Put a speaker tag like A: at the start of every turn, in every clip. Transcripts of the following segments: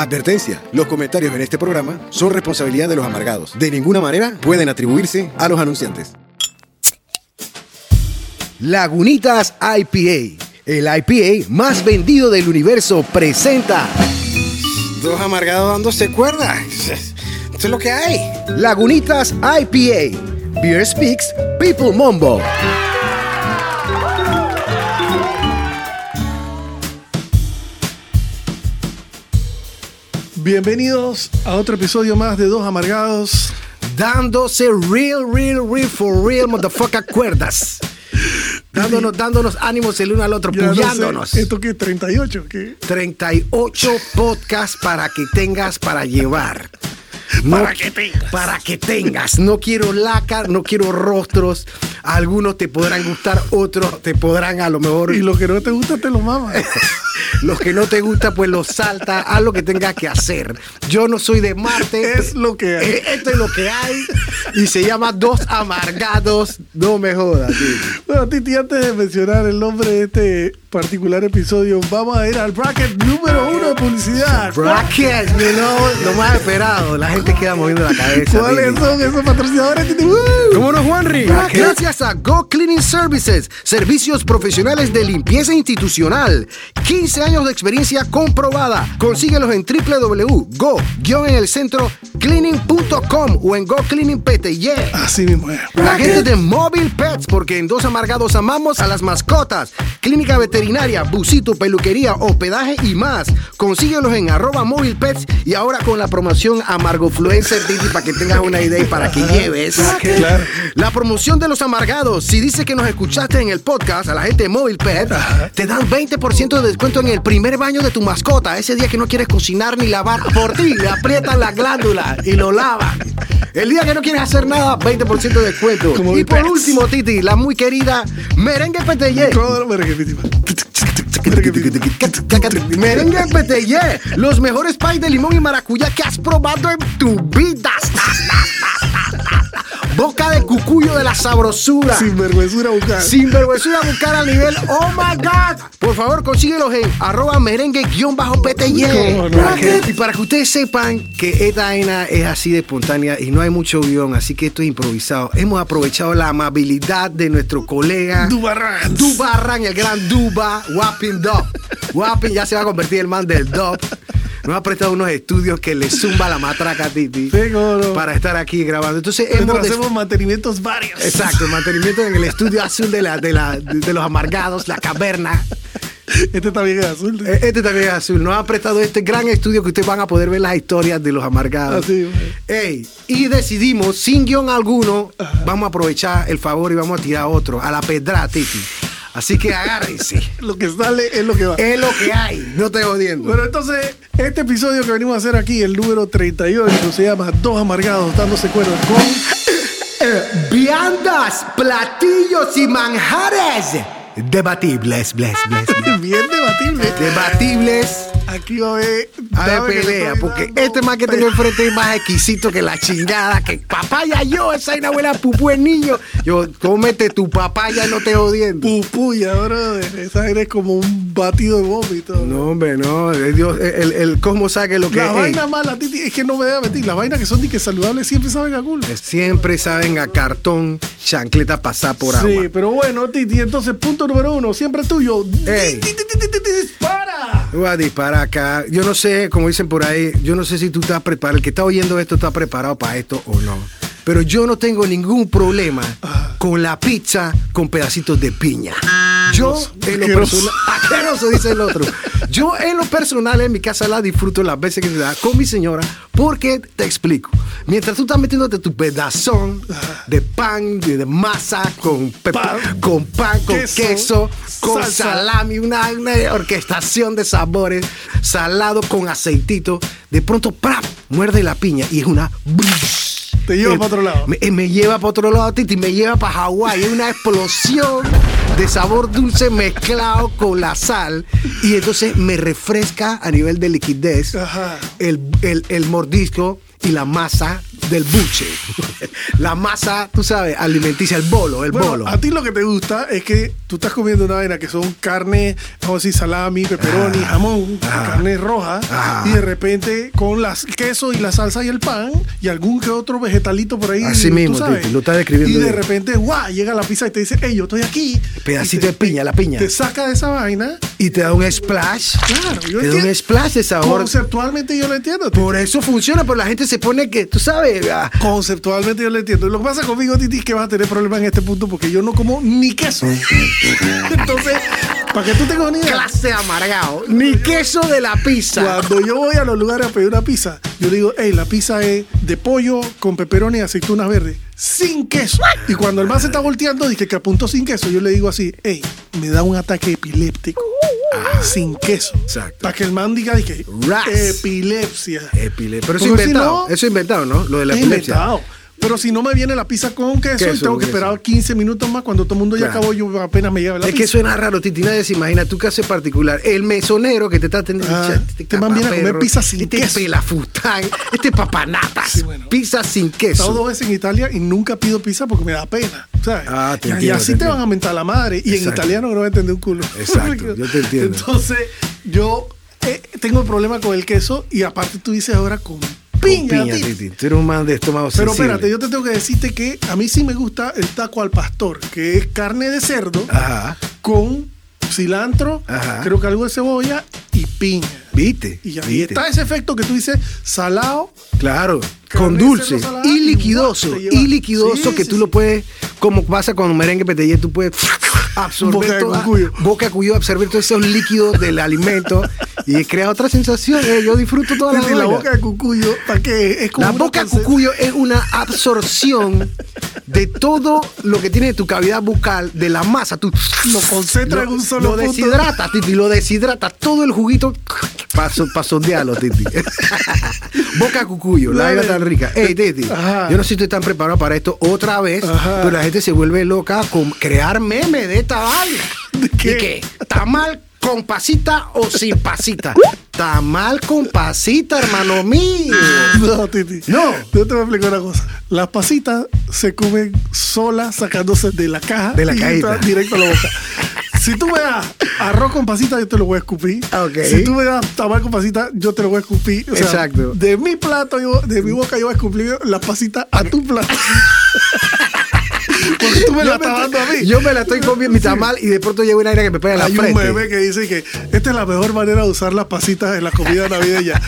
A: Advertencia, los comentarios en este programa son responsabilidad de los amargados. De ninguna manera pueden atribuirse a los anunciantes. Lagunitas IPA, el IPA más vendido del universo, presenta
B: Dos amargados dándose cuerda. Esto es lo que hay.
A: Lagunitas IPA. Beer Speaks, People Mombo.
C: Bienvenidos a otro episodio más de Dos Amargados.
A: Dándose real, real, real, for real, motherfucker, cuerdas. Dándonos, dándonos ánimos el uno al otro,
C: Ya no sé,
A: puyándonos.
C: ¿Esto qué? ¿38? ¿Qué?
A: 38 podcasts para que tengas para llevar. No-
C: Para que tengas.
A: Para que tengas. No quiero laca, no quiero rostros. Algunos te podrán gustar, otros te podrán a lo mejor.
C: Y lo que no te gusta te lo mama.
A: Los que no te gusta, pues los salta. Haz lo que tengas que hacer. Yo no soy de Marte.
C: Es lo que hay.
A: Eh, Esto es lo que hay. Y se llama Dos Amargados. No me jodas, tío.
C: Bueno, Titi, antes de mencionar el nombre de este particular episodio, vamos a ir al bracket número uno de publicidad.
A: Bracket, you know, lo más esperado. La gente queda moviendo la cabeza.
C: ¿Cuáles
A: Titi.
C: son esos patrocinadores, Titi?
A: ¿Cómo no, Juanri? Gracias a Go Cleaning Services, servicios profesionales de limpieza institucional. 15 años de experiencia comprobada. Consíguelos en www.go en el centro cleaning.com o en Go Cleaning.
C: Así mismo es.
A: La gente de Mobile Pets, porque en Dos Amargados amamos a las mascotas. Clínica veterinaria, busito, peluquería, hospedaje y más. Consíguelos en arroba Mobile Pets y ahora con la promoción Amargofluencer Titi para que tengas una idea y para que lleves.
C: Claro.
A: La promoción de los amargados. Si dices que nos escuchaste en el podcast a la gente de Mobile Pet, te dan 20% de descuento en el primer baño de tu mascota. Ese día que no quieres cocinar ni lavar por ti, le aprietan la glándula y lo lavan. El día que no quieres hacer nada, 20% de descuento.
C: Como
A: y por último, Titi, la muy querida Merengue
C: lo merengue,
A: PTY, los mejores pies de limón y maracuyá que has probado en tu vida. Boca de cucuyo de la sabrosura.
C: Sin vergüenzura buscar.
A: Sin vergüenza buscar al nivel Oh my God. Por favor, consíguelos en arroba merengue-pty.
C: ¿Cómo no?
A: Y para que ustedes sepan que esta vaina es así de espontánea y no hay mucho guion, así que esto es improvisado. Hemos aprovechado la amabilidad de nuestro colega
C: Dubarrans.
A: Dubarran, el gran Duba, Wapping Dub. Wapping ya se va a convertir en el man del Dub. Nos ha prestado unos estudios que le zumba la matraca a Titi
C: no.
A: para estar aquí grabando. Entonces hemos
C: hacemos mantenimientos varios.
A: Exacto, mantenimiento en el estudio azul de, la, de, la, de los amargados, la caverna.
C: Este también es azul.
A: Eh, Este también es azul. Nos ha prestado este gran estudio que ustedes van a poder ver las historias de los amargados.
C: Así, güey.
A: Ey, y decidimos, sin guion alguno, vamos a aprovechar el favor y vamos a tirar otro, a la pedra, Titi. Así que agárrense.
C: Lo que sale es lo que va.
A: es lo que hay, no te jodiendo.
C: Bueno, entonces, este episodio que venimos a hacer aquí, el número 38, se llama Dos Amargados dándose cuerda con
A: Viandas, platillos y manjares. Debatibles, bless, bless, bless.
C: bien debatible.
A: Debatibles.
C: Aquí va a haber.
A: A ver, pelea, porque este más que tengo enfrente es más exquisito que la chingada, que papaya yo, esa es una buena pupú el niño. Yo, cómete tu papaya, no te jodiendo.
C: Pupuya, brother. Esa eres como un batido de vómito.
A: No, hombre, no, eh, Dios, el, el cómo sabe lo que
C: La
A: es.
C: vaina mala, Titi, es que no me debe mentir. Las vainas que son ni que saludables siempre saben a culo.
A: Siempre saben a cartón, chancleta pasar por
C: sí,
A: agua.
C: pero bueno, Titi, entonces punto número uno, siempre tuyo.
A: Ey.
C: ¡Dispara!
A: Voy a disparar acá. Yo no sé, como dicen por ahí, yo no sé si tú estás preparado, el que está oyendo esto está preparado para esto o no. Pero yo no tengo ningún problema con la pizza con pedacitos de piña. Yo, en lo personal, asqueroso dice el otro. Yo, en lo personal, en mi casa la disfruto las veces que se da con mi señora, porque te explico. Mientras tú estás metiéndote tu pedazón de pan, de, de masa, con,
C: Pan.
A: con pan, con
C: Queso.
A: queso, con
C: Salsa.
A: salami, una, una orquestación de sabores, salado con aceitito. De pronto, ¡prap! muerde la piña y es una.
C: Te lleva
A: Eh,
C: para otro lado.
A: Me, eh, me lleva para otro lado, Titi, me lleva para Hawái. Es una explosión de sabor dulce mezclado con la sal. Y entonces me refresca a nivel de liquidez el, el- el mordisco y la masa del buche. La masa, tú sabes, alimenticia, el bolo, el
C: Bueno,
A: bolo.
C: a ti lo que te gusta es que tú estás comiendo una vaina que son carne, vamos a decir, salami, pepperoni, jamón,
A: Ajá.
C: carne roja, y de repente con las queso y la salsa y el pan y algún que otro vegetalito por ahí.
A: Así
C: tú
A: mismo,
C: sabes.
A: Titi, lo estás describiendo
C: Y de
A: bien.
C: repente, guau, llega la pizza y te dice, hey, yo estoy aquí.
A: Pedacito
C: te-
A: de piña, la piña.
C: Te saca de esa vaina.
A: Y te da un splash.
C: Claro, yo
A: Te da un splash de sabor.
C: Conceptualmente yo lo entiendo.
A: Por eso funciona, pero la gente se pone que, tú sabes, ah,
C: Conceptualmente yo lo entiendo. Lo que pasa conmigo, Titi, es que vas a tener problemas en este punto porque yo no como ni queso. Entonces, para que tú tengas una idea,
A: clase amargado. Ni queso de la pizza.
C: cuando yo voy a los lugares a pedir una pizza, yo digo, hey, la pizza es de pollo con peperoni y aceitunas verdes, sin queso. Y cuando el man se está volteando, dije que apuntó sin queso, yo le digo así, hey, me da un ataque epiléptico. sin queso.
A: Exacto.
C: Para que el man diga, dije,
A: Ras.
C: epilepsia.
A: Epile- Pero eso es
C: si
A: inventado.
C: no-
A: eso es inventado, ¿no? Lo de la
C: Es
A: epilepsia.
C: inventado. Pero si no me viene la pizza con queso,
A: Queso,
C: y tengo que
A: queso.
C: esperar 15 minutos más cuando todo el mundo ya
A: Claro.
C: acabó, yo apenas me lleva la
A: Es que
C: pizza.
A: suena raro, Titi. Nadie se imagina tu caso en particular. El mesonero que te está atendiendo.
C: Ah, este man viene a comer pizza sin
A: este
C: queso.
A: pelafután, este papanatas.
C: Sí, bueno.
A: Pizza sin
C: He estado dos
A: queso.
C: veces en Italia y nunca pido pizza porque me da pena. ¿sabes?
A: Ah, te
C: y,
A: entiendo,
C: así
A: te
C: te,
A: entiendo.
C: van a mentar la madre. Y en italiano no va a entender un culo.
A: Exacto, yo te entiendo.
C: Entonces, yo eh, tengo el problema con el queso y aparte tú dices ahora Con piña.
A: piña,
C: Titi.
A: Titi. Tú eres un man de estómago
C: Pero
A: sensible.
C: espérate, yo te tengo que decirte que a mí sí me gusta el taco al pastor, que es carne de cerdo
A: Ajá.
C: con cilantro,
A: Ajá.
C: creo que algo de cebolla y piña.
A: ¿Viste?
C: Y, está ese efecto que tú dices salado,
A: Claro, con dulce y liquidoso, y liquidoso
C: Sí,
A: que
C: sí,
A: tú
C: sí.
A: lo puedes, como pasa con merengue petellé, tú puedes absorber
C: Boca de cucuyo.
A: boca cuyo, absorber todos esos líquidos del alimento y crea otra sensación. eh, Yo disfruto toda la,
C: y la boca de cucuyo, ¿para qué? Es como
A: La boca de cucuyo es una absorción de todo lo que tiene tu cavidad bucal, de la masa. Tú
C: Lo concentra en un solo
A: Lo
C: punto.
A: deshidrata, Titi, lo deshidrata. Todo el juguito para sondearlo, Titi. boca de cucuyo, la vaina tan rica. Ey, Titi,
C: Ajá.
A: yo no sé si ustedes están preparados para esto otra vez,
C: Ajá.
A: pero la gente se vuelve loca con crear memes de esta vaina. ¿De
C: qué?
A: ¿Tamal con pasita o sin pasita? Tamal con pasita, hermano mío.
C: No, Titi.
A: No.
C: Yo te voy a explicar una cosa. Las pasitas se comen solas sacándose de la caja
A: De la
C: y
A: cajita.
C: directo a la boca. Si tú me das arroz con pasita, yo te lo voy a escupir.
A: Ok.
C: Si tú me das tamal con pasita, yo te lo voy a escupir. O sea,
A: Exacto.
C: De mi plato, yo, de mi boca, yo voy a escupir las pasitas a tu plato. Porque tú me la estás dando a mí.
A: Yo me la estoy comiendo mi tamal y de pronto llega una aire que me pega en la
C: Hay un
A: frente.
C: meme que dice que esta es la mejor manera de usar las pasitas en la comida navideña.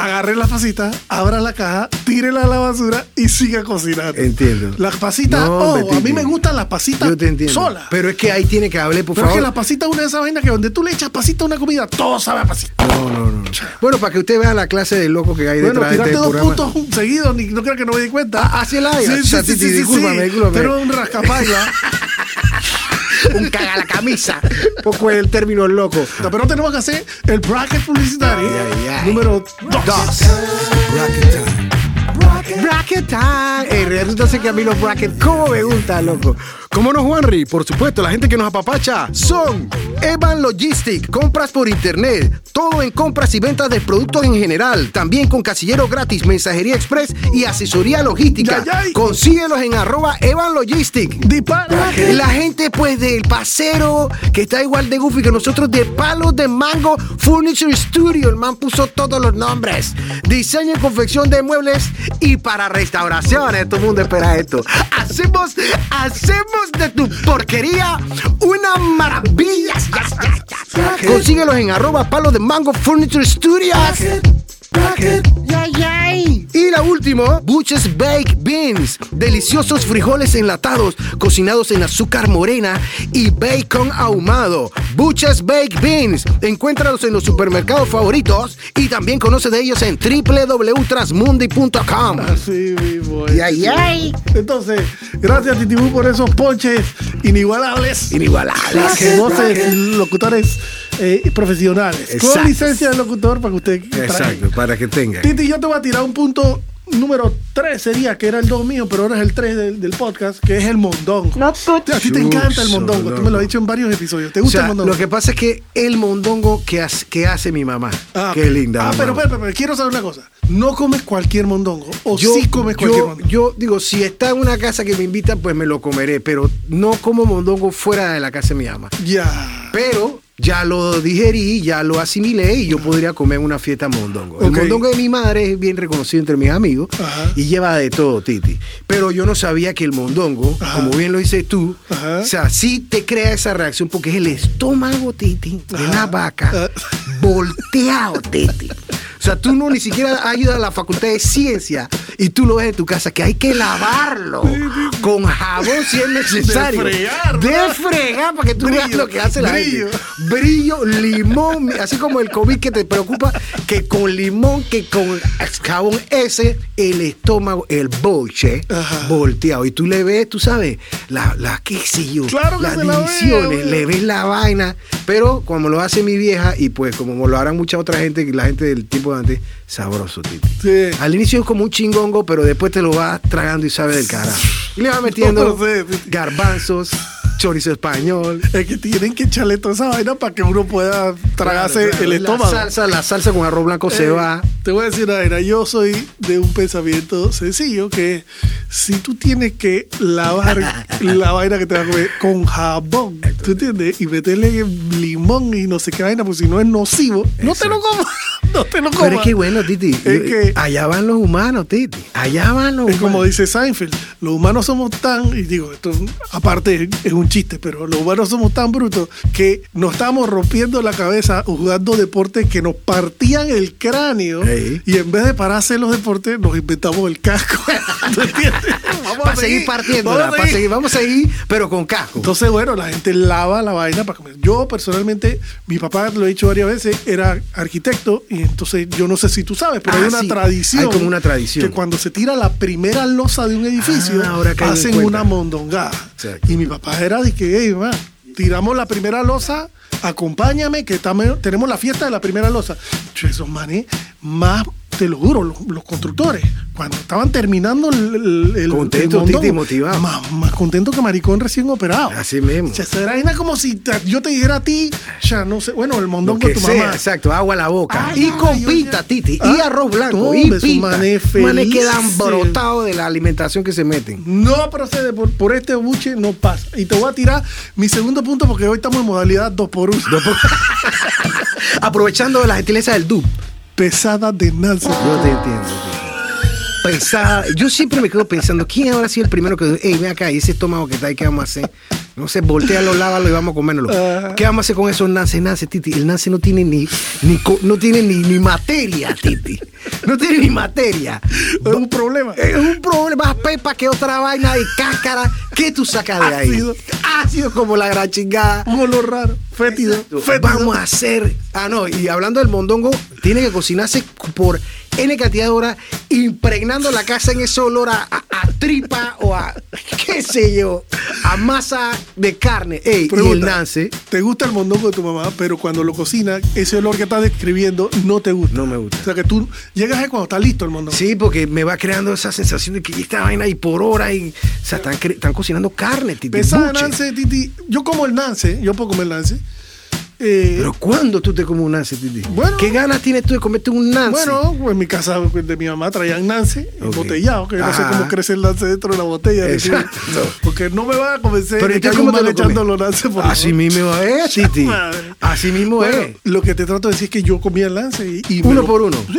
C: Agarre las pasitas, abra la caja, tírela a la basura y siga cocinando.
A: Entiendo.
C: Las pasitas,
A: No,
C: oh, a mí me gustan las pasitas
A: Yo te entiendo.
C: solas.
A: Pero es que ahí tiene que hablar, por
C: Pero es
A: favor.
C: que la pasita es una de esas vainas que donde tú le echas pasita a una comida, todo sabe a pasita.
A: No, no, no. Bueno, para que usted vea la clase de loco que hay
C: Bueno,
A: detrás de este
C: dos
A: programa.
C: puntos seguidos, ni, no creo que no me di cuenta.
A: Ah, así es la vaina.
C: Sí, sí, sí, sí, sí,
A: discúlpame, discúlpame.
C: Pero un rascapaila.
A: Un caga la camisa. Poco es el término loco.
C: No, Pero tenemos que hacer el bracket publicitario número 2.
A: Bracket time. Bracket time. Eh, resulta ser que a mí los brackets, ¿cómo me gusta, loco? ¿Cómo no, Juanri? Por supuesto, la gente que nos apapacha son Evan Logistic, compras por internet, todo en compras y ventas de productos en general, también con casillero gratis, mensajería express y asesoría logística.
C: Ya, ya.
A: Consíguelos en arroba Evan Logistic.
C: Dispara.
A: La gente pues del pasero que está igual de goofy que nosotros de Palos de Mango Furniture Studio. El man puso todos los nombres. Diseño y confección de muebles y para restauraciones. Todo el mundo espera esto. Hacemos, hacemos de tu porquería una maravilla. Consíguelos en arroba Palos de Mango Furniture Studios. Yay, yay. Y la última, Butch's Baked Beans. Deliciosos frijoles enlatados, cocinados en azúcar morena y bacon ahumado. Butch's Baked Beans. Encuéntralos en los supermercados favoritos y también conoce de ellos en www.transmundi.com.
C: Así mismo.
A: Yay, yay.
C: Entonces, gracias Titibú por esos ponches inigualables.
A: Inigualables.
C: Que voces locutores eh, profesionales.
A: Exacto.
C: Con licencia de locutor para que usted.
A: Exacto, para que tenga.
C: Titi, yo te voy a tirar un punto número 3 sería, que era el 2 mío, pero ahora es el 3 del, del podcast, que es el mondongo.
D: Not good.
C: A ti te encanta el mondongo, tú me lo has dicho en varios episodios. ¿Te gusta
A: O sea,
C: el mondongo?
A: lo que pasa es que el mondongo que hace, que hace mi mamá.
C: Ah,
A: Qué linda.
C: Ah, pero, pero, pero, quiero saber una cosa. No comes cualquier mondongo. O
A: yo,
C: sí comes cualquier
A: yo,
C: mondongo.
A: yo digo, si está en una casa que me invitan, pues me lo comeré, pero no como mondongo fuera de la casa de mi mamá.
C: Ya.
A: Pero ya lo digerí, ya lo asimilé y yo podría comer una fiesta mondongo. El mondongo de mi madre es bien reconocido entre mis amigos
C: Ajá.
A: y lleva de todo, Titi. Pero yo no sabía que el mondongo,
C: Ajá.
A: como bien lo dices tú,
C: Ajá.
A: o sea, sí te crea esa reacción porque es el estómago, Titi, de la vaca
C: Ah.
A: volteado, Titi. O sea, tú no ni siquiera ayudas a la facultad de ciencia y tú lo ves en tu casa, que hay que lavarlo con jabón si es necesario.
C: fregar,
A: De
C: ¿verdad?
A: fregar para que tú veas lo que hace la
C: brillo.
A: gente. Brillo, limón, así como el COVID que te preocupa, que con limón, que con jabón ese, el estómago, el bolche,
C: Ajá.
A: volteado. Y tú le ves, tú sabes, la, la qué sé yo,
C: Claro que
A: las
C: se la ve,
A: divisiones, le ves la vaina, pero como lo hace mi vieja y pues como lo harán mucha otra gente, la gente del tiempo de antes, sabroso, Titi.
C: Sí.
A: Al inicio es como un chingongo, pero después te lo vas tragando y sabe del carajo. Y le vas metiendo
C: No sé, Titi.
A: garbanzos, chorizo español.
C: Es que tienen que echarle toda esa vaina para que uno pueda tragarse
A: Claro, claro.
C: el estómago.
A: La salsa, la salsa con arroz blanco se
C: Eh,
A: va.
C: Te voy a decir una vaina. Yo soy de un pensamiento sencillo que si tú tienes que lavar la vaina que te vas a comer con jabón, ¿tú entiendes? Y meterle limón y no sé qué vaina, pues si no es nocivo, no te lo comas. No te lo comas.
A: Pero es que bueno, Titi.
C: Es que-
A: allá van los humanos, Titi. Allá van los
C: Es como
A: humanos.
C: dice Seinfeld, los humanos somos tan, y digo, esto aparte es un chiste, pero los humanos somos tan brutos que nos estamos rompiendo la cabeza jugando deportes que nos partían el cráneo y en vez de parar a hacer los deportes nos inventamos el casco. ¿Tú entiendes? Vamos a
A: seguir partiéndola,
C: vamos a seguir,
A: vamos a seguir, pero con casco.
C: Entonces, bueno, la gente lava la vaina para comer. Yo personalmente, mi papá, lo he dicho varias veces, era arquitecto y entonces yo no sé si tú sabes, pero
A: Ah,
C: hay una
A: sí,
C: tradición.
A: hay como una tradición.
C: Que cuando se tira la primera losa de un edificio,
A: Ah, ahora
C: hacen una mondongada.
A: Exacto.
C: Y mi papá era de que, hey, ma, tiramos la primera losa, acompáñame, que estamos- tenemos la fiesta de la primera losa. Yo, esos manes, más, te lo juro, los, los constructores, cuando estaban terminando el,
A: Contento,
C: el
A: motivado.
C: Más, más contento que maricón recién operado.
A: Así mismo.
C: O sea, será vaina como si yo te dijera a ti, ya no sé, bueno, el
A: Lo
C: mondongo
A: que
C: de tu
A: sea,
C: mamá.
A: exacto, agua a la boca.
C: Ay,
A: y
C: ay,
A: con
C: yo
A: pita,
C: ya-
A: Titi. y
C: Ah,
A: arroz blanco. y pita.
C: manes
A: Manes quedan brotados de la alimentación que se meten.
C: No procede, por, por este buche no pasa. Y te voy a tirar mi segundo punto porque hoy estamos en modalidad 2 por 1
A: Aprovechando la gentileza del dub.
C: Pesada de Nancy.
A: Yo te entiendo. Pesada. Yo siempre me quedo pensando, ¿quién habrá sido el primero que hey, ven acá, y ese estómago que está ahí, ¿qué vamos a hacer? No sé, voltealo, lávalo y vamos a comérnoslo.
C: Ah.
A: ¿Qué vamos a hacer con esos nance, nance, Titi? El nance no tiene ni, ni no tiene ni, ni materia, Titi. No tiene ni materia.
C: Es un problema.
A: Es un problema más pepa que otra vaina de cáscara. ¿Qué tú sacas de ahí?
C: Ácido.
A: Ácido como la gran chingada.
C: Un olor raro, fétido.
A: Vamos a hacer. Ah, no, y hablando del mondongo, tiene que cocinarse por N cantidad de horas, impregnando la casa en ese olor a, a- a tripa o a, qué sé yo, a masa de carne. Ey, y el
C: Pregunta,
A: nance
C: Te gusta el mondongo de tu mamá, pero cuando lo cocina, ese olor que estás describiendo no te gusta.
A: no me gusta.
C: O sea que tú llegas ahí cuando está listo el mondongo.
A: Sí, porque me va creando esa sensación de que esta vaina y por hora y, o sea, están, están cocinando carne, titi.
C: Pesada. Nance, Titi. Yo como el Nance, yo puedo comer Nance. Eh,
A: Pero ¿cuándo tú te comes un nance, titi?
C: Bueno.
A: ¿Qué ganas tienes tú de comerte un nance?
C: Bueno, pues en mi casa de mi mamá traían Nance
A: Ok.
C: embotellado, que yo no sé cómo crece el Nance dentro de la botella.
A: Exacto.
C: Porque no me van a convencer
A: Pero
C: de
A: ¿y
C: que
A: cómo te lo
C: echando los Nance por
A: Así mismo es, Titi. Así mismo
C: Bueno,
A: es.
C: lo que te trato de decir es que yo comía el lance y,
A: Uno
C: lo-
A: por uno.
C: Sí,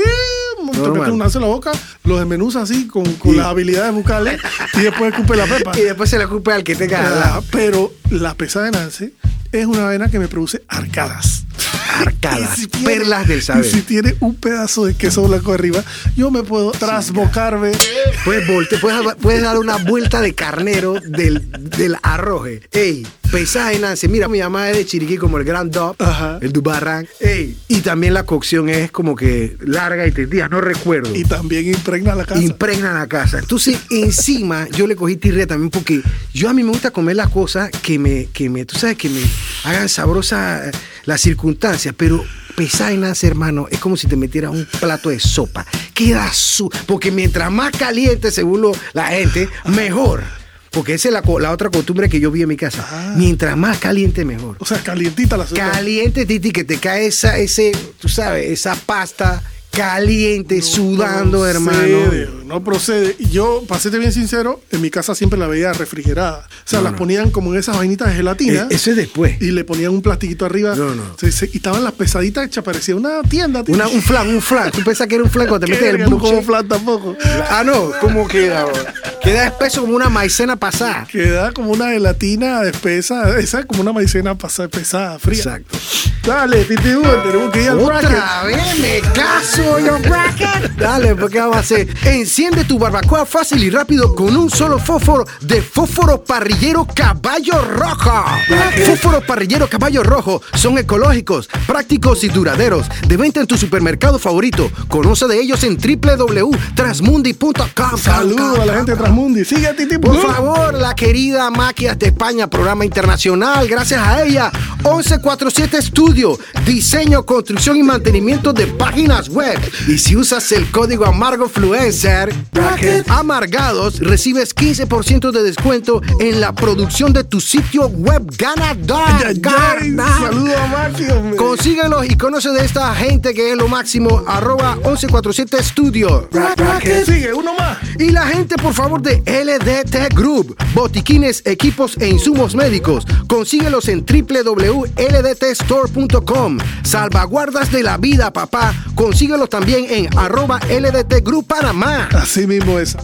C: te metes un lance en la boca, lo desmenuzas así con, con las habilidades bucales y después escupe la pepa.
A: Y después se la culpa al que tenga
C: Ah,
A: lado.
C: pero la pesada de Nance es una vaina que me produce arcadas.
A: Arcadas,
C: Y si tiene-
A: perlas del saber.
C: Y si tiene un pedazo de queso blanco arriba, yo me puedo trasbocarme.
A: Puedes, volte, puedes, puedes dar una vuelta de carnero del, del arroje. Ey, pesada en Nance. Mira, mi mamá es de Chiriquí como el Grand Dog,
C: Ajá.
A: el Dubarran. Ey, y también la cocción es como que larga y tendida, no recuerdo.
C: Y también impregna la casa.
A: impregna la casa. Entonces, encima, yo le cogí tirria también porque yo a mí me gusta comer las cosas que me, que me, tú sabes, que me hagan sabrosa eh, las circunstancias, pero las hermano, es como si te metieras un plato de sopa. Queda su. Porque mientras más caliente, según lo- la gente, mejor. Porque esa es la, la otra costumbre que yo vi en mi casa.
C: Ah.
A: Mientras más caliente, mejor.
C: O sea, calientita la sopa.
A: Caliente, Titi, que te cae esa, ese, tú sabes, esa pasta caliente, sudando, hermano.
C: No procede. Y yo, para serte bien sincero, en mi casa siempre la veía refrigerada. O sea,
A: No,
C: las
A: no.
C: ponían como en esas vainitas de gelatina.
A: Eh, eso es después.
C: Y le ponían un plastiquito arriba.
A: No, no.
C: Se- se- y estaban las pesaditas hechas, parecía una tienda.
A: Una- un flan, un flan. Tú pensás que era un flan cuando te metes el
C: verga, no
A: buche.
C: como flan tampoco.
A: Ah, no, ¿cómo queda? bro? Queda espeso como una maicena pasada.
C: Queda como una gelatina espesa. Esa es como una maicena pasa- pesada, fría.
A: Exacto.
C: Dale, Titi tenemos que ir al bracket.
A: Otra vez me caso. Dale, ¿qué vamos a hacer? Enciende tu barbacoa fácil y rápido con un solo fósforo de fósforo parrillero caballo rojo. Fósforo parrillero caballo rojo son ecológicos, prácticos y duraderos. De venta en tu supermercado favorito. Conoce de ellos en www.transmundi.com.
C: Saludos a la gente de Transmundi. Sigue a Titi
A: Por favor, la querida Maquias de España, programa internacional, gracias a ella. 1147 Studio, diseño, construcción y mantenimiento de páginas web. Y si usas el código AmargoFluencer, Amargados, recibes 15% de descuento en la producción de tu sitio web ganador.
C: Saludos a.
A: Consíguelos y conoce de esta gente que es lo máximo. Arroba 1147 Studio.
C: Sigue, uno más.
A: Y la gente, por favor, de LDT Group, botiquines, equipos e insumos médicos. Consíguelos en www.ldtstore.com. Salvaguardas de la vida, papá. Consíguelos también en arroba LDT Group Panamá.
C: Así mismo es.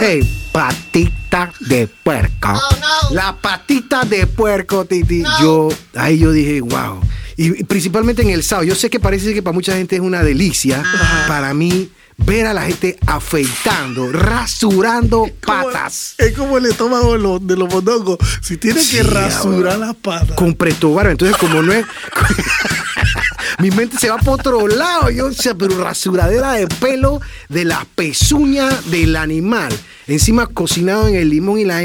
A: Hey, patita de puerco. La patita de puerco, Titi. Yo, ahí yo dije, wow. Y, principalmente en el sábado. Yo sé que parece que para mucha gente es una delicia. Para mí, ver a la gente afeitando, rasurando patas.
C: Es como el estómago de los, de los mondongos. Si tiene
A: Sí,
C: que rasurar
A: ahora.
C: las patas.
A: Con presto barba. Entonces, como no es. Mi mente se va por otro lado. Yo, o sea, pero rasuradera de pelo de la pezuña del animal. Encima cocinado en el limón y la.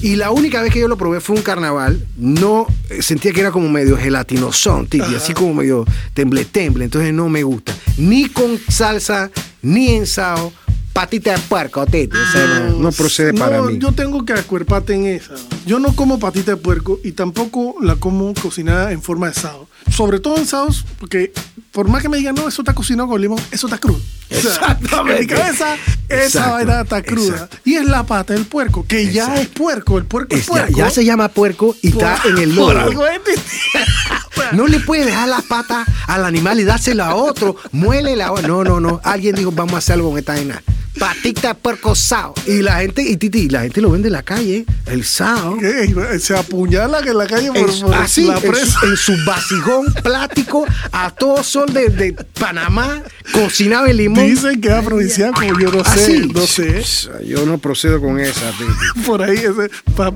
A: Y la única vez que yo lo probé fue un carnaval. No eh, sentía que era como medio gelatinosón, titi, así como medio temble temble. Entonces no me gusta. Ni con salsa, ni en sao. Patita de puerco, titi. O sea, no, no procede para
C: No,
A: mí.
C: Yo tengo que acuerparte en esa. Yo no como patita de puerco y tampoco la como cocinada en forma de sado. Sobre todo en sados, porque por más que me digan, no, eso está cocinado con limón, eso está crudo. O sea,
A: Exactamente.
C: En mi cabeza, esa
A: Exacto,
C: vaina está cruda.
A: exacto.
C: Y es la pata del puerco, que ya es puerco. El puerco es, puerco.
A: ya se llama puerco y está en el
C: por
A: logo.
C: algo es
A: No le puedes dejar las patas al animal y dársela a otro. Muele la No, no, no. Alguien dijo, vamos a hacer algo con esta vaina. Patita de puerco sao. Y la gente, y Titi, la gente lo vende en la calle, el sao.
C: ¿Qué? Se apuñala en la calle por,
A: En, su-
C: por
A: así,
C: la
A: en
C: presa.
A: su, en su vasijón plástico a todo sol de, de Panamá, cocinado en limón.
C: Dicen que es afrodisíaco, yo no sé,
A: Así.
C: no sé.
A: Yo no procedo con esa, Titi.
C: Por ahí,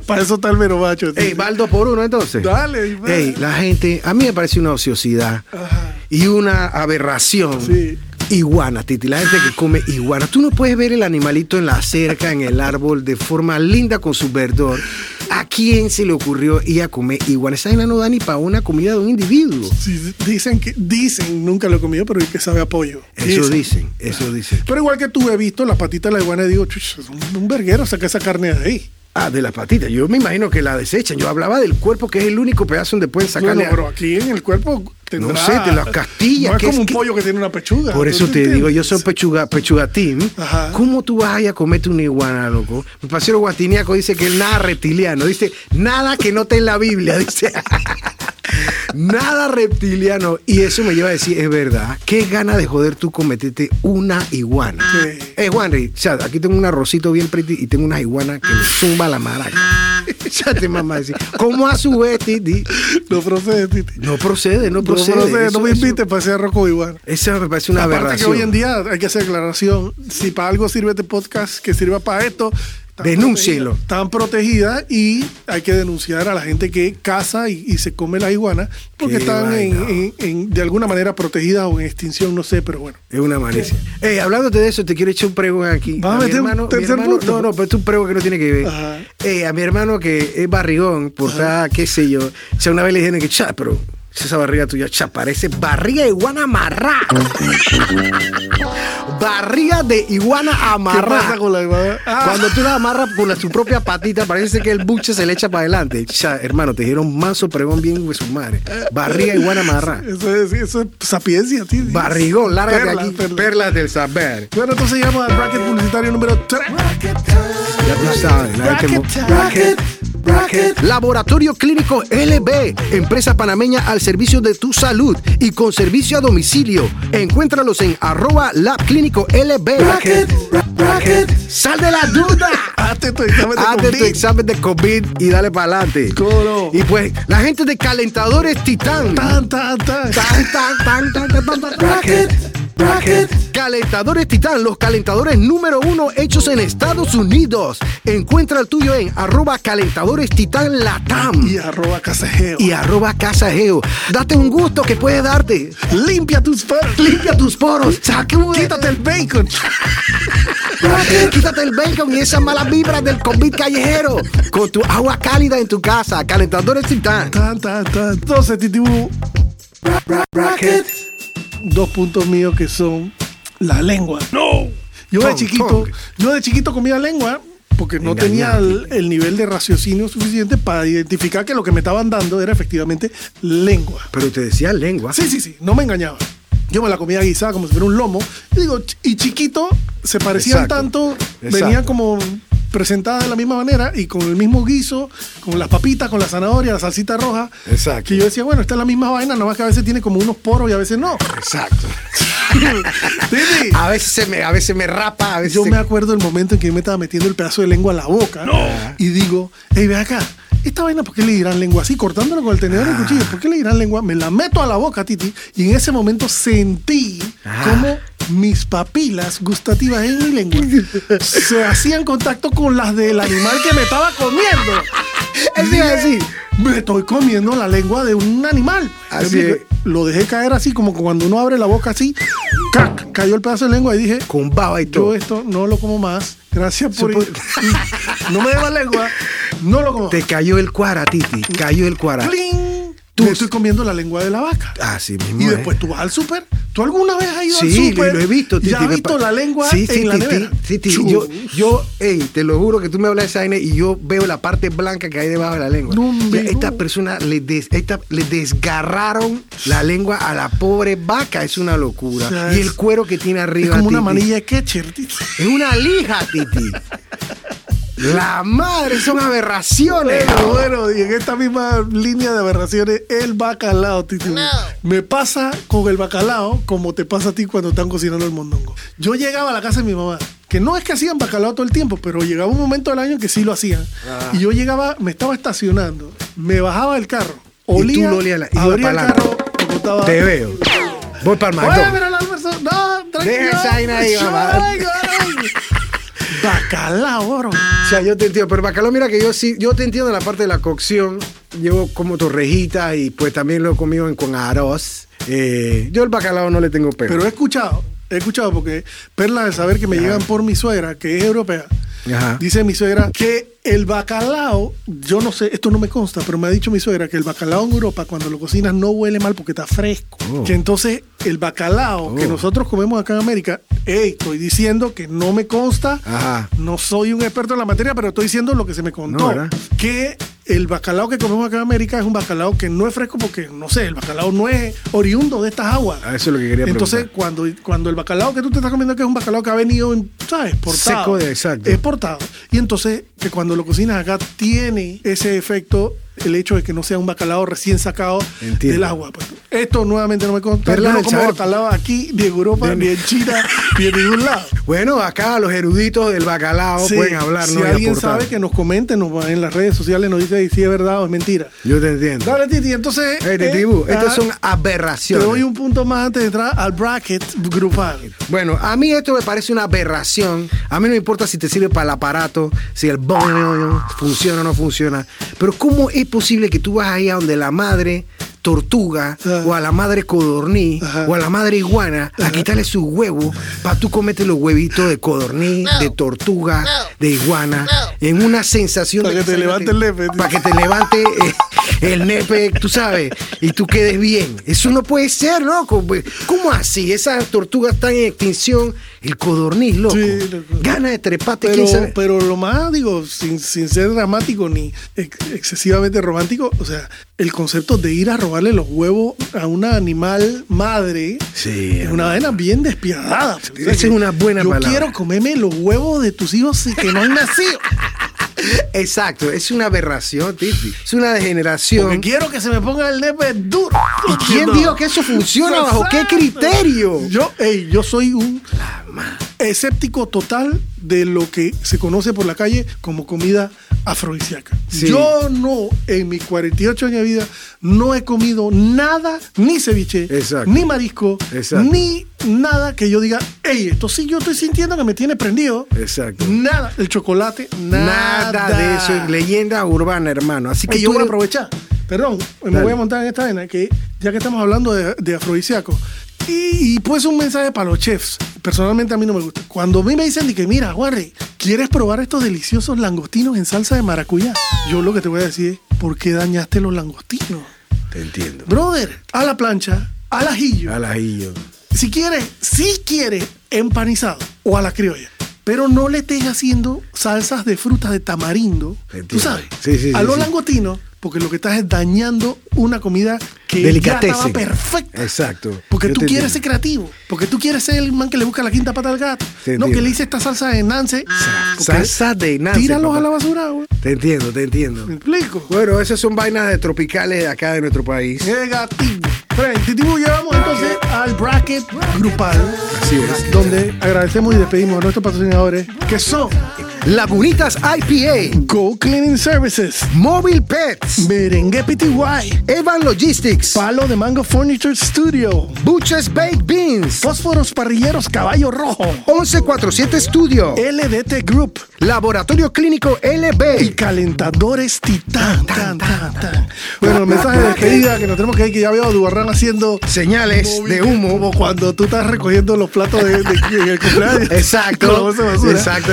C: para eso está el mero macho.
A: Ey, va al dos por uno entonces.
C: Dale.
A: Ey, la gente, a mí me parece una ociosidad
C: Ajá.
A: y una aberración.
C: Sí.
A: Iguana, Titi, la gente que come iguana. Tú no puedes ver el animalito en la cerca, en el árbol, de forma linda con su verdor. ¿A quién se le ocurrió ir a comer iguana? Esa no da ni para una comida de un individuo.
C: Sí, dicen que, dicen, nunca lo he comido, pero que sabe a pollo.
A: Eso dicen, eso dicen.
C: Pero igual que tú he visto la patita de la iguana y digo, chuch, es un, verguero, saca esa carne de ahí.
A: Ah, de las patitas. Yo me imagino que la desechan. Yo hablaba del cuerpo, que es el único pedazo donde pueden
C: Bueno,
A: sacarle.
C: pero aquí en el cuerpo tendrá...
A: No sé, de las castillas,
C: No es
A: ¿qué
C: como
A: es
C: un
A: que-
C: pollo que tiene una pechuga.
A: Por
C: ¿tú
A: eso te
C: entiendes?
A: digo, yo soy pechuga, pechuga team.
C: Ajá.
A: ¿Cómo tú vas a comerte una iguana, loco? Mi pasero guatiniaco dice que él nada reptiliano. Dice, nada que no esté en la Biblia. Dice, nada reptiliano. Y eso me lleva a decir, es verdad. Qué gana de joder tú cometerte una iguana.
C: Sí.
A: Eh, Juanri, o sea, aquí tengo un arrocito bien pretty y tengo una iguana que me zumba la maraca. ya te mamá decir, ¿cómo a su vez, Titi?
C: No procede, Titi.
A: No procede, no
C: No
A: Eso-
C: me invites para ese arroz con iguana.
A: Esa me parece una
C: Aparte que hoy en día hay que hacer aclaración. Si para algo sirve este podcast, que sirva para esto,
A: Denúncielo.
C: protegidas, Están protegidas y hay que denunciar a la gente que caza y, y se come la iguana porque
A: Qué
C: están en-
A: vaina.
C: en- en- de alguna manera protegidas o en extinción, no sé, pero bueno.
A: Es una malicia. Ey, hablándote de eso, te quiero echar un pregón aquí.
C: ¿Vas a
A: mi
C: meter un
A: hermano, mi
C: tercer
A: hermano-
C: punto?
A: No, no, pero es un pregón que no tiene que ver. A mi hermano que es barrigón, por qué sé yo. O sea, una vez le dijeron que, cha, pero esa barriga tuya, cha, parece barriga de iguana amarrada. barriga de iguana
C: ¿Qué
A: amarrada.
C: con? Ah,
A: Cuando tú la amarras por la, su propia patita, parece que el buche se le echa para adelante. Cha, hermano, te dijeron manso pregón bien de su madre. Barriga de iguana amarrada.
C: eso, es, eso es sapiencia, tío.
A: Barrigón, lárgate
C: Perla,
A: aquí.
C: perla.
A: Perlas del saber.
C: Bueno, entonces llegamos al bracket publicitario número 3.
A: Ya tú sabes, mo-
C: Bracket, bracket.
A: Laboratorio Clínico LB, empresa panameña al servicio de tu salud y con servicio a domicilio. Encuéntralos en arroba labclínico LB.
C: Bracket, bracket.
A: ¡Sal de la duda!
C: Hazte tu examen de
A: Hazte tu
C: COVID.
A: examen de COVID y dale para adelante. Y pues, la gente de Calentadores Titán.
C: Tan, tan, tan.
A: Tan, tan, tan, tan, tan, tan, tan.
C: Bracket, bracket.
A: Calentadores Titán, los calentadores número uno hechos en Estados Unidos. Encuentra el tuyo en arroba calentadores titán latam
C: Y arroba casajeo.
A: y arroba casajeo. Date un gusto que puede darte.
C: Limpia tus poros.
A: Limpia tus poros. Un-
C: Quítate el bacon.
A: Quítate el bacon y esas malas vibras del COVID callejero. Con tu agua cálida en tu casa. Calentadores Titán.
C: Tan, tan, tan. Entonces, Titibu. Bracket. Dos puntos míos que son la lengua. No. Yo de chiquito, yo de chiquito comía lengua porque no tenía el, el nivel de raciocinio suficiente para identificar que lo que me estaban dando era efectivamente lengua.
A: Pero te decía lengua.
C: Sí, sí, sí, no me engañaba. Yo me la comía guisada como si fuera un lomo. Y digo, y chiquito se parecían
A: Exacto.
C: tanto,
A: Exacto.
C: venían como presentadas de la misma manera y con el mismo guiso, con las papitas, con la zanahoria, la salsita roja.
A: Exacto.
C: Que yo decía, bueno, esta es la misma vaina, nada más que a veces tiene como unos poros y a veces no.
A: Exacto. A veces se me, a veces me rapa, a veces
C: yo
A: se-
C: me acuerdo el momento en que yo me estaba metiendo el pedazo de lengua a la boca y digo, hey, ve acá, esta vaina, ¿por qué le dirán lengua así? Cortándolo con el tenedor y el cuchillo, ¿por qué le dirán lengua? Me la meto a la boca, Titi, y en ese momento sentí
A: Ah.
C: como mis papilas gustativas en mi lengua se hacían contacto con las del animal que me estaba comiendo.
A: A decir.
C: Me estoy comiendo la lengua de un animal.
A: Así es.
C: Lo dejé caer así, como cuando uno abre la boca así, ¡cac! cayó el pedazo de lengua y dije,
A: con baba y
C: yo
A: todo.
C: esto no lo como más. Gracias por... No me deba lengua. No lo como
A: Te cayó el cuara, Titi. Cayó el cuara. Tú-
C: Me estoy comiendo la lengua de la vaca.
A: Así mismo.
C: Y
A: es.
C: después tú vas al súper. ¿Tú alguna vez has ido al
A: Sí,
C: súper?
A: lo he visto.
C: ¿Ya
A: Titi,
C: has
A: me
C: visto la lengua
A: sí, sí,
C: en la
A: Titi,
C: nevera?
A: Titi,
C: Chus.
A: yo, yo, ey, te lo juro que tú me hablas de esa vaina y yo veo la parte blanca que hay debajo de la lengua.
C: No,
A: Ya, esta persona le, des- esta- le desgarraron la lengua a la pobre vaca. Es una locura.
C: O sea,
A: y
C: es-
A: el cuero que tiene
C: Es
A: arriba.
C: como una manilla de ketchup. Titi.
A: Es una lija, Titi. la madre, son aberraciones.
C: Bueno, bueno, y en esta misma línea de aberraciones, el bacalao, Titi. Me pasa con el bacalao como te pasa a ti cuando están cocinando el mondongo. Yo llegaba a la casa de mi mamá, que no es que hacían bacalao todo el tiempo, pero llegaba un momento del año en que sí lo hacían.
A: Ah.
C: Y yo llegaba, me estaba estacionando, me bajaba del carro,
A: tú
C: olía,
A: lo olías la- iba
C: abría el carro, estaba...
A: Te veo. Voy para el McDonald's.
C: no, tranquilo.
A: Deja esa vaina ahí, mamá.
C: Bacalao, bro.
A: O sea, yo te entiendo, pero bacalao, mira que yo sí, yo te entiendo en la parte de la cocción. Yo como torrejita y pues también lo he comido en- con arroz. Eh, yo el bacalao no le tengo pelo.
C: Pero he escuchado, he escuchado porque perlas de saber que me llegan por mi suegra, que es europea.
A: Ajá.
C: Dice mi suegra que el bacalao, yo no sé, esto no me consta, pero me ha dicho mi suegra que el bacalao en Europa cuando lo cocinas no huele mal porque está fresco.
A: Oh.
C: Que entonces el bacalao que
A: Oh.
C: nosotros comemos acá en América, hey, estoy diciendo que no me consta,
A: Ajá.
C: no soy un experto en la materia, pero estoy diciendo lo que se me contó.
A: No,
C: que el bacalao que comemos acá en América es un bacalao que no es fresco porque, no sé, el bacalao no es oriundo de estas aguas.
A: Ah, eso es lo que quería
C: Entonces,
A: preguntar.
C: cuando, cuando el bacalao que tú te estás comiendo que es un bacalao que ha venido, en, ¿sabes? Portado.
A: Seco de- exacto.
C: Exportado. Y entonces, que cuando lo cocinas acá tiene ese efecto el hecho de que no sea un bacalao recién sacado
A: Entiendo.
C: del agua. pues. Esto nuevamente no me consta. Yo no como bacalao aquí, ni en Europa, ni en China, ni en ningún lado.
A: Bueno, acá los eruditos del bacalao
C: Sí,
A: pueden hablar,
C: si alguien sabe que nos comente nos en las redes sociales, nos dice si es verdad o es mentira.
A: Yo te entiendo.
C: Dale, Titi, entonces.
A: Hey,
C: eh,
A: estas
C: ah,
A: son
C: Te
A: aberraciones.
C: doy un punto más antes de entrar al bracket grupal.
A: Bueno, a mí esto me parece una aberración. A mí no me importa si te sirve para el aparato, si el bono funciona o no funciona. Pero ¿cómo es posible que tú vas ahí a donde la madre tortuga
C: Ajá.
A: o a la madre codorní
C: Ajá.
A: o a la madre iguana a quitarle sus huevos para tú comerte los huevitos de codorní, de tortuga, de iguana, en una sensación
C: Pa'
A: de
C: que te levante el nepe, tío.
A: Para que te levante eh, el nepe, tú sabes, y tú quedes bien. Eso no puede ser, loco. ¿Cómo así? Esas tortugas están en extinción. El codorniz, loco.
C: Sí, loco.
A: Gana de trepate,
C: Pero,
A: sabe.
C: pero lo más, digo, sin, sin ser dramático ni ex- excesivamente romántico, o sea, el concepto de ir a robarle los huevos a una animal madre
A: Sí,
C: es una vaina bien despiadada. O sea,
A: Esa es una buena
C: Yo
A: palabra.
C: quiero comerme los huevos de tus hijos que no han nacido.
A: Exacto, es una aberración, Titi. Es una degeneración.
C: Porque quiero que se me ponga el nepe duro.
A: ¿Y quién
C: No.
A: dijo que eso funciona? ¿Bajo qué criterio?
C: Yo, ey, yo soy un escéptico total de lo que se conoce por la calle como comida afrodisíaca.
A: Sí.
C: Yo no, en mis 48 años de vida, no he comido nada, ni ceviche,
A: Exacto.
C: ni marisco,
A: Exacto.
C: ni nada que yo diga, hey, esto sí yo estoy sintiendo que me tiene prendido.
A: Exacto.
C: Nada, el chocolate, nada,
A: Nada de eso, es leyenda urbana, hermano. Así que yo
C: voy a aprovechar. Perdón, me
A: Dale.
C: voy a montar en esta vaina que ya que estamos hablando de, de afrodisíaco. Y, y pues un mensaje para los chefs. Personalmente a mí no me gusta. Cuando a mí me dicen que, mira, Warry, ¿quieres probar estos deliciosos langostinos en salsa de maracuyá? Yo lo que te voy a decir es, ¿por qué dañaste los langostinos?
A: Te entiendo.
C: Brother, a la plancha, al ajillo.
A: Al ajillo.
C: Si quieres, si quieres, empanizado o a la criolla. Pero no le estés haciendo salsas de frutas de tamarindo. Tú sabes.
A: Sí, sí,
C: a
A: sí,
C: los langostinos, porque lo que estás es dañando una comida que ya estaba perfecta.
A: Exacto.
C: Porque
A: Yo
C: tú quieres
A: entiendo.
C: ser creativo. Porque tú quieres ser el man que le busca la quinta pata al gato.
A: Te
C: no, que le hice esta salsa de Nance.
A: Salsa de Nance,
C: Tíralos
A: papá.
C: a la basura, güey.
A: Te entiendo, te entiendo.
C: ¿Me explico?
A: Bueno, esas son vainas de tropicales de acá de nuestro país.
C: Fren, Titibu, llegamos entonces al bracket grupal.
A: Así es.
C: Donde agradecemos y despedimos a nuestros patrocinadores, que son
A: Lagunitas IPA,
C: Go Cleaning Services,
A: Mobile Pets,
C: Merengue PTY,
A: Evan Logistics,
C: Palo de Mango Furniture Studio,
A: Butcher's Baked Beans,
C: Fósforos Parrilleros Caballo Rojo,
A: 1147 Studio,
C: LDT Group
A: Laboratorio Clínico
C: y
A: LB.
C: Calentadores Titán. Tan, tan, tan. Bueno, el mensaje de despedida que nos tenemos que ir, que ya veo a Dubarrán haciendo
A: Señales de humo.
C: Como cuando tú estás recogiendo los platos de, de- en el cumpleaños.
A: Exacto.
C: De basura.
A: Exacto,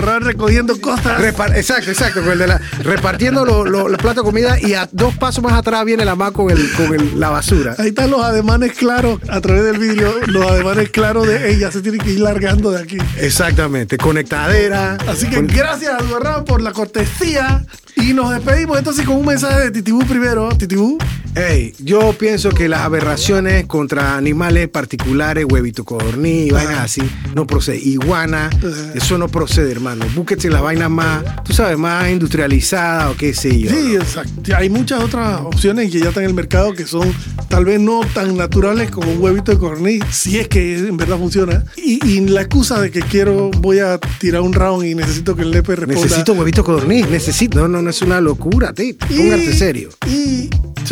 C: recogiendo cosas.
A: Repar- exacto, exacto, con el de la- repartiendo lo- lo- los platos de comida y a dos pasos más atrás viene la más con, el, con el- la basura.
C: Ahí están los ademanes claros a través del vídeo, los ademanes claros de ella se tiene que ir largando de aquí.
A: Exactamente, conectadera.
C: Así que
A: con-
C: gracias a Dubarrán por la cortesía y nos despedimos entonces con un mensaje de Titibú primero. Titibú,
A: Ey, yo pienso que las aberraciones contra animales particulares, huevito codorní, vainas así, no procede. Iguana, eso no procede, hermano. Búsquete las vainas más, tú sabes, más industrializadas o qué sé yo.
C: Sí, exacto. Hay muchas otras opciones que ya están en el mercado que son tal vez no tan naturales como un huevito de corní, si es que en verdad funciona. Y, y la excusa de que quiero, voy a tirar un round y necesito que el nepe responda.
A: Necesito huevito codorní, necesito. No, no, no es una locura, tío. Póngate serio.
C: Y,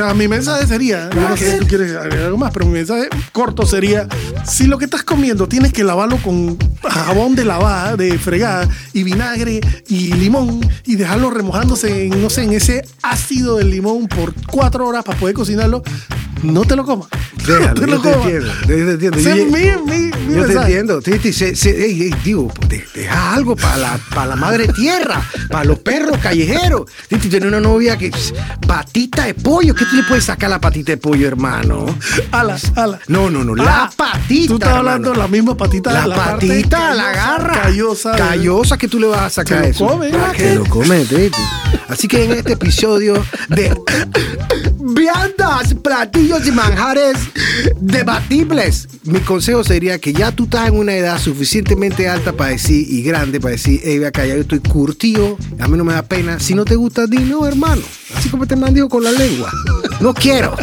C: sea, mi mensaje sería, yo no sé si tú quieres algo más, pero mi mensaje corto sería, si lo que estás comiendo tienes que lavarlo con jabón de lavar, de fregar, y vinagre, y limón, y dejarlo remojándose en, no sé, en ese ácido del limón por cuatro horas para poder cocinarlo, no te lo comas.
A: Déjalo,
C: no te
A: yo
C: lo
A: te
C: comas.
A: entiendo, yo te entiendo. Yo-
C: es mi, mi, mi
A: Yo te entiendo, Titi, se, se- ey, ey, digo, de- deja algo para la, para la madre tierra, para los perros callejeros. Titi tiene una novia que patita de pollo, ¿qué tú le puedes sacar a la patita de pollo, hermano?
C: Ala, ala.
A: No, no, no, la
C: Ah,
A: patita.
C: Tú estás
A: hermano.
C: hablando de la misma patita.
A: La,
C: parte
A: patita, la
C: callosa,
A: garra.
C: Callosa. de-
A: Callosa que tú le vas a sacar
C: lo
A: eso.
C: come,
A: Ah,
C: ¿verdad?
A: que lo come, Titi. Así que en este episodio de viandas, platillos y manjares debatibles. Mi consejo sería que ya tú estás en una edad suficientemente alta para decir y grande para decir, hey, ve acá, ya yo estoy curtido, a mí no me da pena. Si no te gusta, di no, hermano. Así como te mandijo con la lengua. No quiero.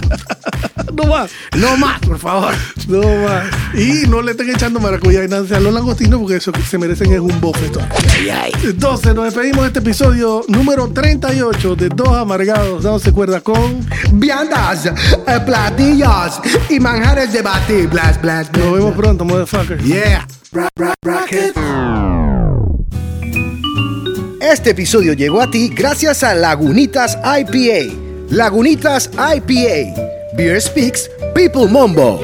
C: No más.
A: No más, por favor.
C: No más. Y no le estén echando maracuyá y nada a los langostinos porque eso que se merecen es un bofetón.
A: Ay, ay.
C: Entonces nos despedimos de este episodio número 38 de Dos Amargados. Dándose cuerda con.
A: Viandas, eh, platillos y manjares debatibles. Blas, blas,
C: Nos vemos pronto, motherfucker.
A: Yeah. Este episodio llegó a ti gracias a Lagunitas IPA. Lagunitas IPA. Beer Speaks, People Mombo.